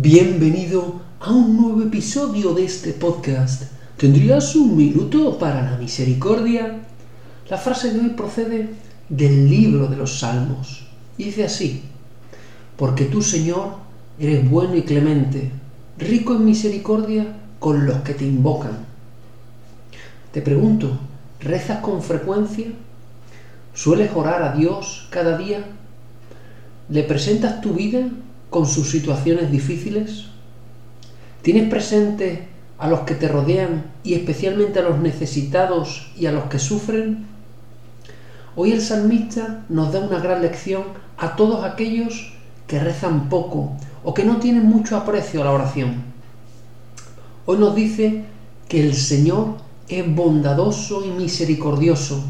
Bienvenido a un nuevo episodio de este podcast. ¿Tendrías un minuto para la misericordia? La frase de hoy procede del libro de los Salmos. Dice así, porque tú, Señor, eres bueno y clemente, rico en misericordia con los que te invocan. Te pregunto, ¿rezas con frecuencia? ¿Sueles orar a Dios cada día? ¿Le presentas tu vida con sus situaciones difíciles? ¿Tienes presente a los que te rodean y especialmente a los necesitados y a los que sufren? Hoy el salmista nos da una gran lección a todos aquellos que rezan poco o que no tienen mucho aprecio a la oración. Hoy nos dice que el Señor es bondadoso y misericordioso,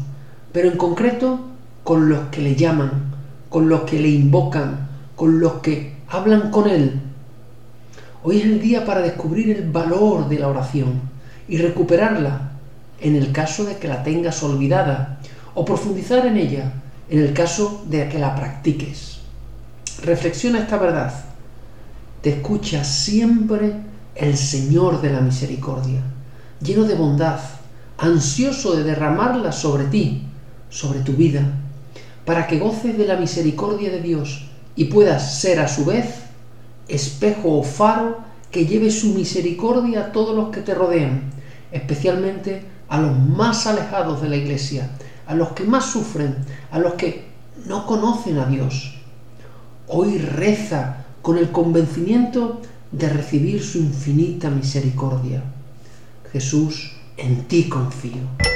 pero en concreto con los que le llaman, con los que le invocan, con los que hablan con Él. Hoy es el día para descubrir el valor de la oración y recuperarla en el caso de que la tengas olvidada o profundizar en ella en el caso de que la practiques. Reflexiona esta verdad. Te escucha siempre el Señor de la misericordia, lleno de bondad, ansioso de derramarla sobre ti, sobre tu vida, para que goces de la misericordia de Dios y puedas ser a su vez espejo o faro que lleve su misericordia a todos los que te rodean, especialmente a los más alejados de la iglesia, a los que más sufren, a los que no conocen a Dios. Hoy reza con el convencimiento de recibir su infinita misericordia. Jesús, en ti confío.